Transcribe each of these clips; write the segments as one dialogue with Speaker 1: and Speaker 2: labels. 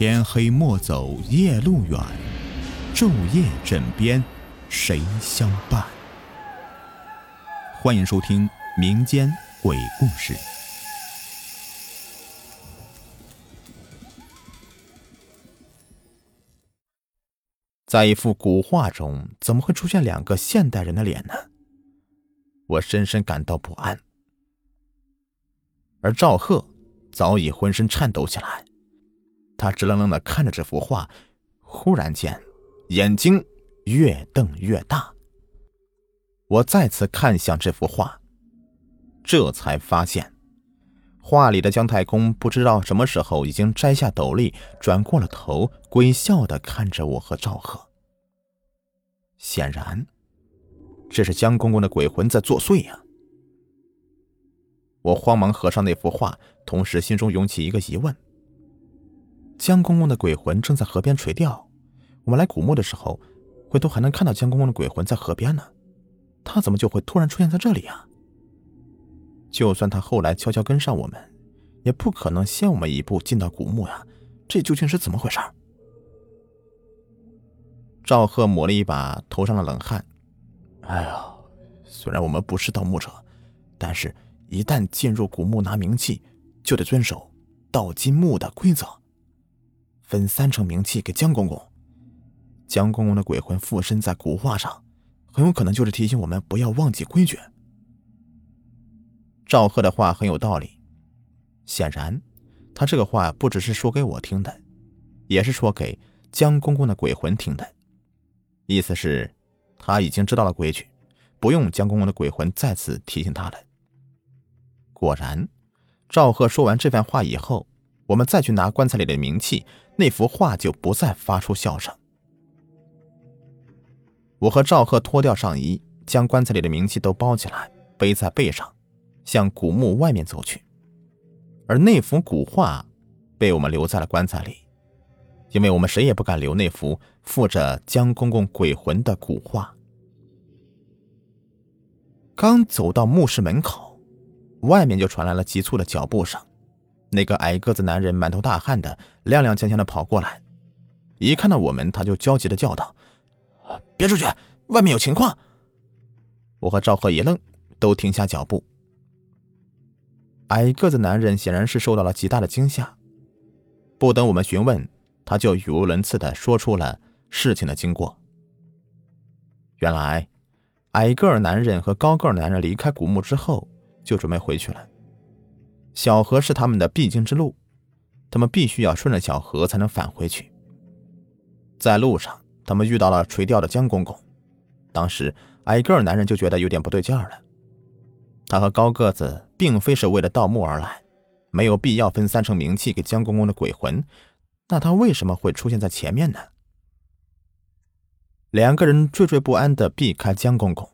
Speaker 1: 天黑莫走夜路远，昼夜枕边谁相伴？欢迎收听民间鬼故事。在一幅古画中，怎么会出现两个现代人的脸呢？我深深感到不安。而赵贺早已浑身颤抖起来。他直愣愣的看着这幅画，忽然间，眼睛越瞪越大。我再次看向这幅画，这才发现，画里的姜太公不知道什么时候已经摘下斗笠，转过了头，鬼笑的看着我和赵贺。显然，这是姜公公的鬼魂在作祟呀！我慌忙合上那幅画，同时心中涌起一个疑问。江公公的鬼魂正在河边垂钓，我们来古墓的时候，回头还能看到江公公的鬼魂在河边呢。他怎么就会突然出现在这里啊？就算他后来悄悄跟上我们，也不可能先我们一步进到古墓呀。这究竟是怎么回事？赵贺抹了一把头上的冷汗。哎呀，虽然我们不是盗墓者，但是一旦进入古墓拿冥器，就得遵守盗金墓的规则。分三成冥器给江公公，江公公的鬼魂附身在古画上，很有可能就是提醒我们不要忘记规矩。赵贺的话很有道理，显然，他这个话不只是说给我听的，也是说给江公公的鬼魂听的，意思是他已经知道了规矩，不用江公公的鬼魂再次提醒他了。果然，赵贺说完这番话以后。我们再去拿棺材里的冥器，那幅画就不再发出笑声。我和赵贺脱掉上衣，将棺材里的冥器都包起来，背在背上，向古墓外面走去。而那幅古画被我们留在了棺材里，因为我们谁也不敢留那幅附着江公公鬼魂的古画。刚走到墓室门口，外面就传来了急促的脚步声。那个矮个子男人满头大汗的，踉踉跄跄的跑过来，一看到我们，他就焦急的叫道：“别出去，外面有情况！”我和赵贺一愣，都停下脚步。矮个子男人显然是受到了极大的惊吓，不等我们询问，他就语无伦次的说出了事情的经过。原来，矮个儿男人和高个儿男人离开古墓之后，就准备回去了。小河是他们的必经之路，他们必须要顺着小河才能返回去。在路上，他们遇到了垂钓的江公公。当时，矮个男人就觉得有点不对劲儿了。他和高个子并非是为了盗墓而来，没有必要分三成冥器给江公公的鬼魂。那他为什么会出现在前面呢？两个人惴惴不安地避开江公公，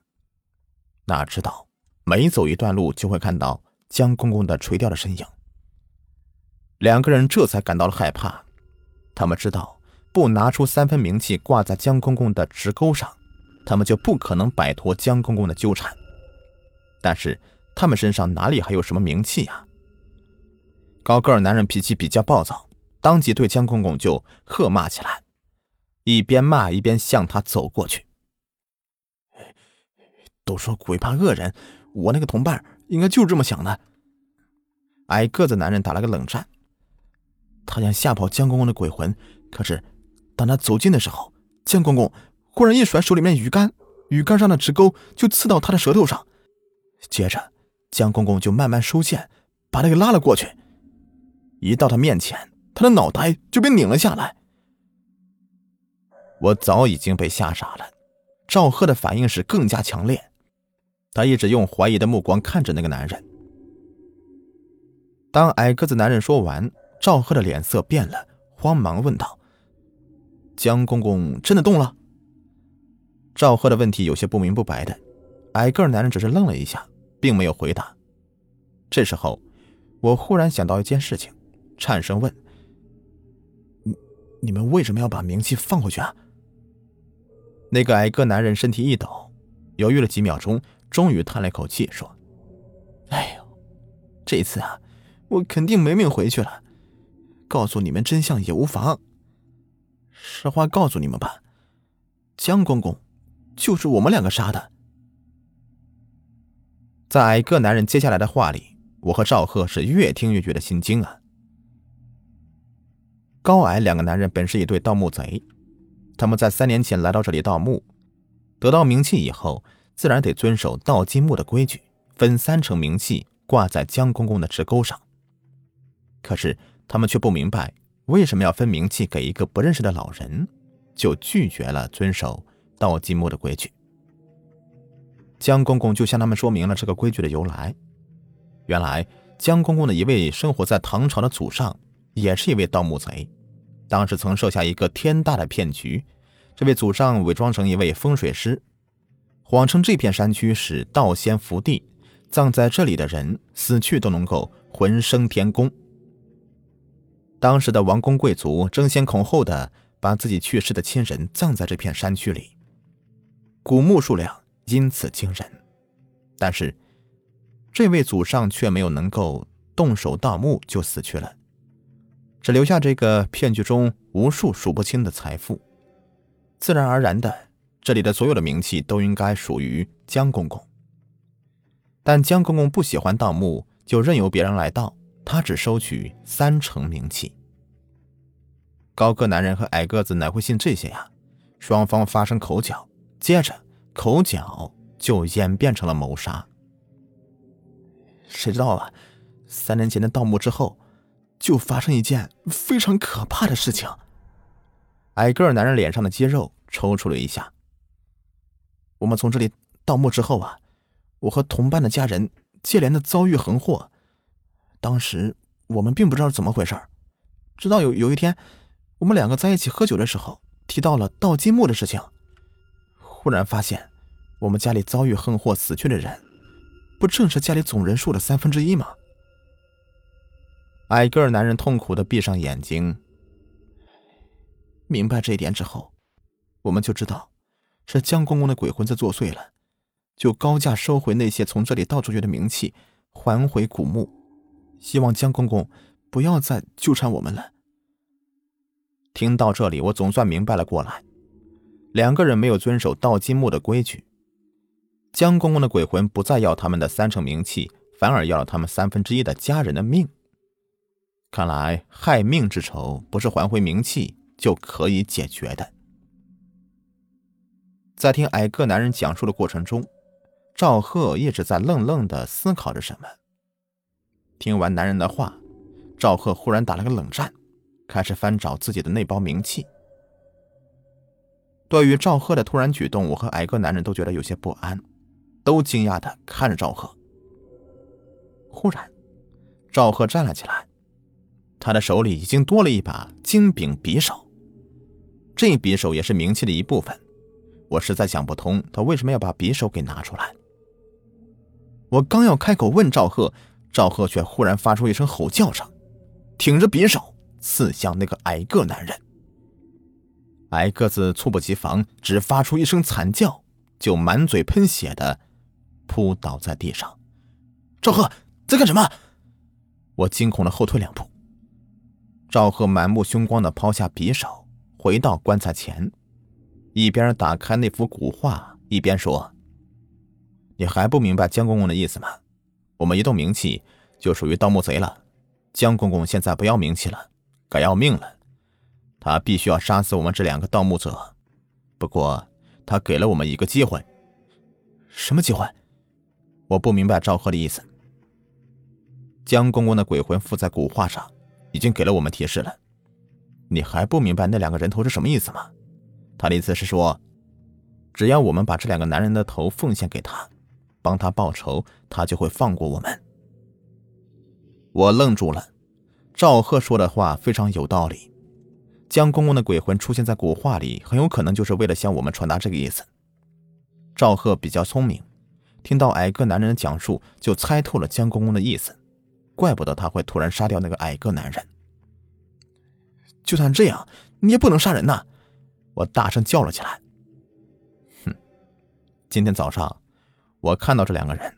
Speaker 1: 哪知道每走一段路就会看到。江公公的垂钓的身影，两个人这才感到了害怕。他们知道，不拿出三分名气挂在江公公的直钩上，他们就不可能摆脱江公公的纠缠。但是，他们身上哪里还有什么冥器啊？高个儿男人脾气比较暴躁，当即对江公公就喝骂起来，一边骂一边向他走过去。都说鬼怕恶人，我那个同伴。应该就是这么想的。矮个子男人打了个冷战，他想吓跑江公公的鬼魂，可是当他走近的时候，江公公忽然一甩手里面鱼竿，鱼竿上的直钩就刺到他的舌头上，接着江公公就慢慢收线，把他给拉了过去。一到他面前，他的脑袋就被拧了下来。我早已经被吓傻了，赵贺的反应是更加强烈。他一直用怀疑的目光看着那个男人。当矮个子男人说完，赵贺的脸色变了，慌忙问道：“江公公真的动了？”赵贺的问题有些不明不白的，矮个男人只是愣了一下，并没有回答。这时候，我忽然想到一件事情，颤声问：“你你们为什么要把冥器放回去啊？”那个矮个男人身体一抖，犹豫了几秒钟。终于叹了一口气，说：“哎呦，这次啊，我肯定没命回去了。告诉你们真相也无妨。实话告诉你们吧，江公公就是我们两个杀的。在矮个男人接下来的话里，我和赵贺是越听越觉得心惊啊。高矮两个男人本是一对盗墓贼，他们在三年前来到这里盗墓，得到名器以后，自然得遵守盗金墓的规矩，分三成名器挂在江公公的直钩上。可是他们却不明白为什么要分名器给一个不认识的老人，就拒绝了遵守盗金墓的规矩。江公公就向他们说明了这个规矩的由来。原来江公公的一位生活在唐朝的祖上，也是一位盗墓贼。当时曾设下一个天大的骗局，这位祖上伪装成一位风水师，谎称这片山区是道仙福地，葬在这里的人死去都能够魂升天宫。当时的王公贵族争先恐后的把自己去世的亲人葬在这片山区里，古墓数量因此惊人。但是，这位祖上却没有能够动手盗墓就死去了。只留下这个骗局中无数数不清的财富，自然而然的，这里的所有的名气都应该属于江公公。但江公公不喜欢盗墓，就任由别人来盗，他只收取三成名气。高个男人和矮个子哪会信这些呀？双方发生口角，接着口角就演变成了谋杀。谁知道啊？三年前的盗墓之后。就发生一件非常可怕的事情。矮个男人脸上的肌肉抽搐了一下。我们从这里盗墓之后啊，我和同伴的家人接连的遭遇横祸。当时我们并不知道怎么回事直到有有一天，我们两个在一起喝酒的时候，提到了盗金墓的事情，忽然发现，我们家里遭遇横祸死去的人，不正是家里总人数的三分之一吗？矮个儿男人痛苦的闭上眼睛。明白这一点之后，我们就知道是江公公的鬼魂在作祟了，就高价收回那些从这里盗出去的冥器，还回古墓，希望江公公不要再纠缠我们了。听到这里，我总算明白了过来，两个人没有遵守盗金墓的规矩，江公公的鬼魂不再要他们的三成冥器，反而要了他们三分之一的家人的命。看来害命之仇不是还回名气就可以解决的。在听矮个男人讲述的过程中，赵贺一直在愣愣的思考着什么。听完男人的话，赵贺忽然打了个冷战，开始翻找自己的那包冥器。对于赵贺的突然举动，我和矮个男人都觉得有些不安，都惊讶的看着赵贺。忽然，赵贺站了起来。他的手里已经多了一把金柄匕首，这匕首也是冥器的一部分。我实在想不通，他为什么要把匕首给拿出来。我刚要开口问赵贺，赵贺却忽然发出一声吼叫声，挺着匕首刺向那个矮个男人。矮个子猝不及防，只发出一声惨叫，就满嘴喷血的扑倒在地上。赵贺在干什么？我惊恐的后退两步。赵贺满目凶光的抛下匕首，回到棺材前，一边打开那幅古画，一边说：“你还不明白江公公的意思吗？我们一动名气，就属于盗墓贼了。江公公现在不要名气了，改要命了。他必须要杀死我们这两个盗墓者。不过，他给了我们一个机会。什么机会？我不明白赵贺的意思。江公公的鬼魂附在古画上。”已经给了我们提示了，你还不明白那两个人头是什么意思吗？他的意思是说，只要我们把这两个男人的头奉献给他，帮他报仇，他就会放过我们。我愣住了，赵贺说的话非常有道理。江公公的鬼魂出现在古画里，很有可能就是为了向我们传达这个意思。赵贺比较聪明，听到矮个男人的讲述，就猜透了江公公的意思。怪不得他会突然杀掉那个矮个男人。就算这样，你也不能杀人呐！我大声叫了起来。哼！今天早上，我看到这两个人，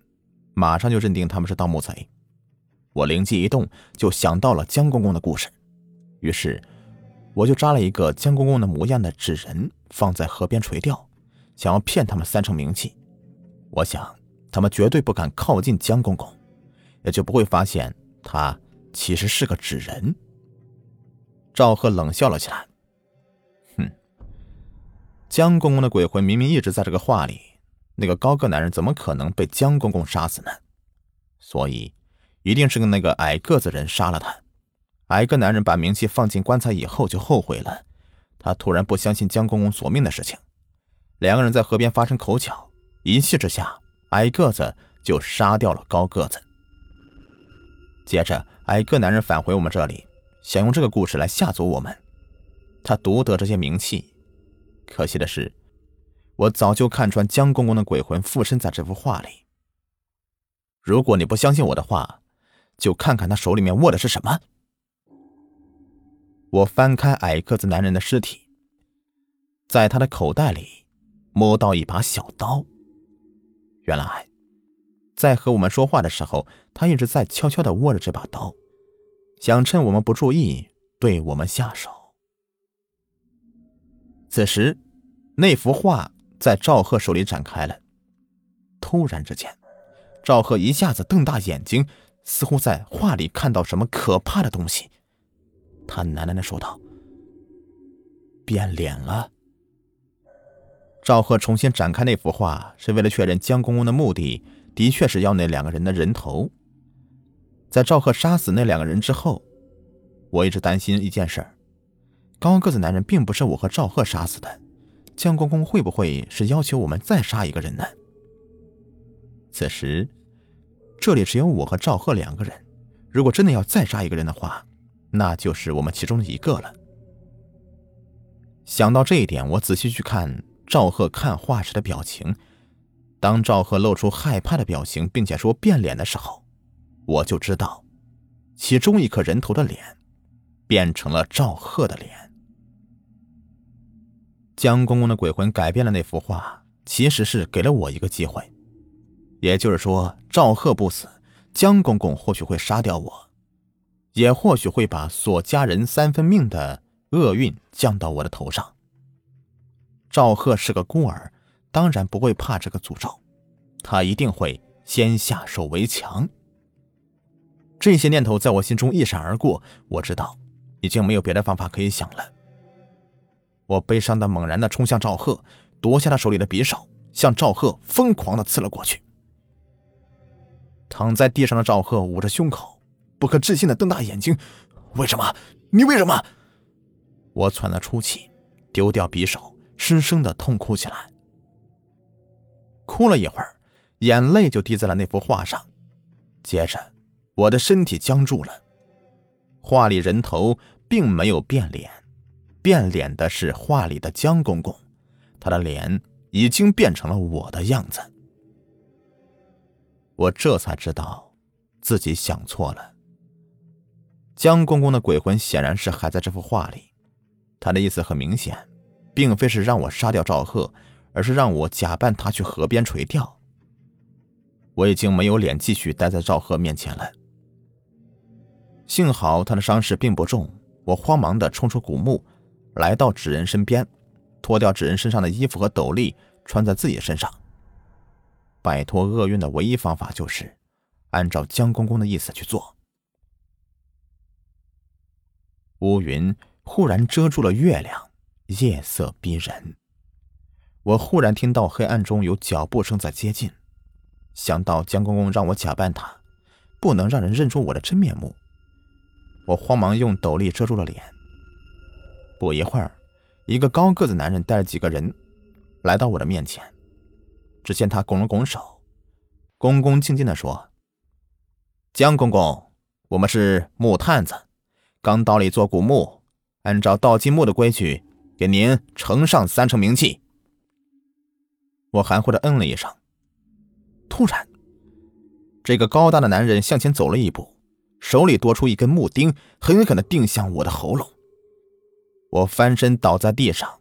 Speaker 1: 马上就认定他们是盗墓贼。我灵机一动，就想到了江公公的故事。于是，我就扎了一个江公公的模样的纸人放在河边垂钓，想要骗他们三成名气。我想，他们绝对不敢靠近江公公，也就不会发现他其实是个纸人。赵贺冷笑了起来：“，江公公的鬼魂明明一直在这个画里，那个高个男人怎么可能被江公公杀死呢？所以，一定是跟那个矮个子人杀了他。矮个男人把明器放进棺材以后就后悔了，他突然不相信江公公索命的事情。两个人在河边发生口角。”一气之下，矮个子就杀掉了高个子。接着，矮个男人返回我们这里，想用这个故事来吓走我们。他独得这些名气，可惜的是，我早就看穿江公公的鬼魂附身在这幅画里。如果你不相信我的话，就看看他手里面握的是什么。我翻开矮个子男人的尸体，在他的口袋里摸到一把小刀。原来，在和我们说话的时候，他一直在悄悄的握着这把刀，想趁我们不注意对我们下手。此时，那幅画在赵贺手里展开了。突然之间，赵贺一下子瞪大眼睛，似乎在画里看到什么可怕的东西。他喃喃的说道：“变脸了。”赵贺重新展开那幅画，是为了确认江公公的目的的确是要那两个人的人头。在赵贺杀死那两个人之后，我一直担心一件事儿：高个子男人并不是我和赵贺杀死的，江公公会不会是要求我们再杀一个人呢？此时，这里只有我和赵贺两个人，如果真的要再杀一个人的话，那就是我们其中的一个了。想到这一点，我仔细去看。赵贺看画时的表情，当赵贺露出害怕的表情，并且说变脸的时候，我就知道，其中一颗人头的脸变成了赵贺的脸。江公公的鬼魂改变了那幅画，其实是给了我一个机会，也就是说，赵贺不死，江公公或许会杀掉我，也或许会把锁家人三分命的厄运降到我的头上。赵贺是个孤儿，当然不会怕这个诅咒，他一定会先下手为强。这些念头在我心中一闪而过，我知道已经没有别的方法可以想了。我悲伤的猛然的冲向赵贺，夺下他手里的匕首，向赵贺疯狂的刺了过去。躺在地上的赵贺捂着胸口，不可置信的瞪大眼睛：“为什么？你为什么？”我喘了粗气，丢掉匕首。失声的痛哭起来，哭了一会儿，眼泪就滴在了那幅画上。接着，我的身体僵住了。画里人头并没有变脸，变脸的是画里的江公公，他的脸已经变成了我的样子。我这才知道自己想错了。江公公的鬼魂显然是还在这幅画里，他的意思很明显。并非是让我杀掉赵贺，而是让我假扮他去河边垂钓。我已经没有脸继续待在赵贺面前了。幸好他的伤势并不重，我慌忙的冲出古墓，来到纸人身边，脱掉纸人身上的衣服和斗笠，穿在自己身上。摆脱厄运的唯一方法就是按照江公公的意思去做。乌云忽然遮住了月亮。夜色逼人，我忽然听到黑暗中有脚步声在接近。想到江公公让我假扮他，不能让人认出我的真面目，我慌忙用斗笠遮住了脸。不一会儿，一个高个子男人带着几个人来到我的面前。只见他拱了拱手，恭恭敬敬地说：“江公公，我们是木探子，刚到了一座古墓，按照盗金墓的规矩。”给您呈上三成名器。我含糊的嗯了一声。突然，这个高大的男人向前走了一步，手里多出一根木钉，狠狠的钉向我的喉咙。我翻身倒在地上，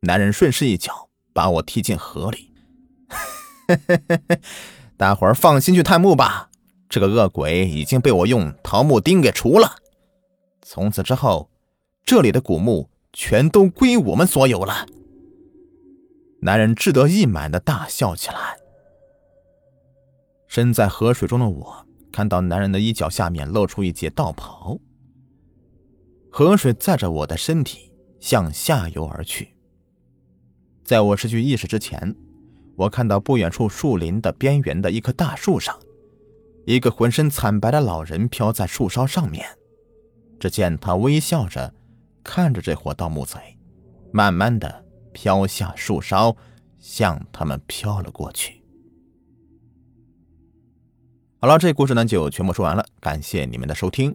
Speaker 1: 男人顺势一脚把我踢进河里。大伙儿放心去探墓吧，这个恶鬼已经被我用桃木钉给除了。从此之后，这里的古墓全都归我们所有了。男人志得意满的大笑起来。身在河水中的我，看到男人的衣角下面露出一截道袍。河水载着我的身体向下游而去。在我失去意识之前，我看到不远处树林的边缘的一棵大树上，一个浑身惨白的老人飘在树梢上面。只见他微笑着看着这伙盗墓贼，慢慢的飘下树梢，向他们飘了过去。好了，这故事呢就全部说完了，感谢你们的收听。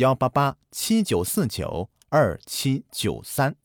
Speaker 1: 幺八八七九四九二七九三。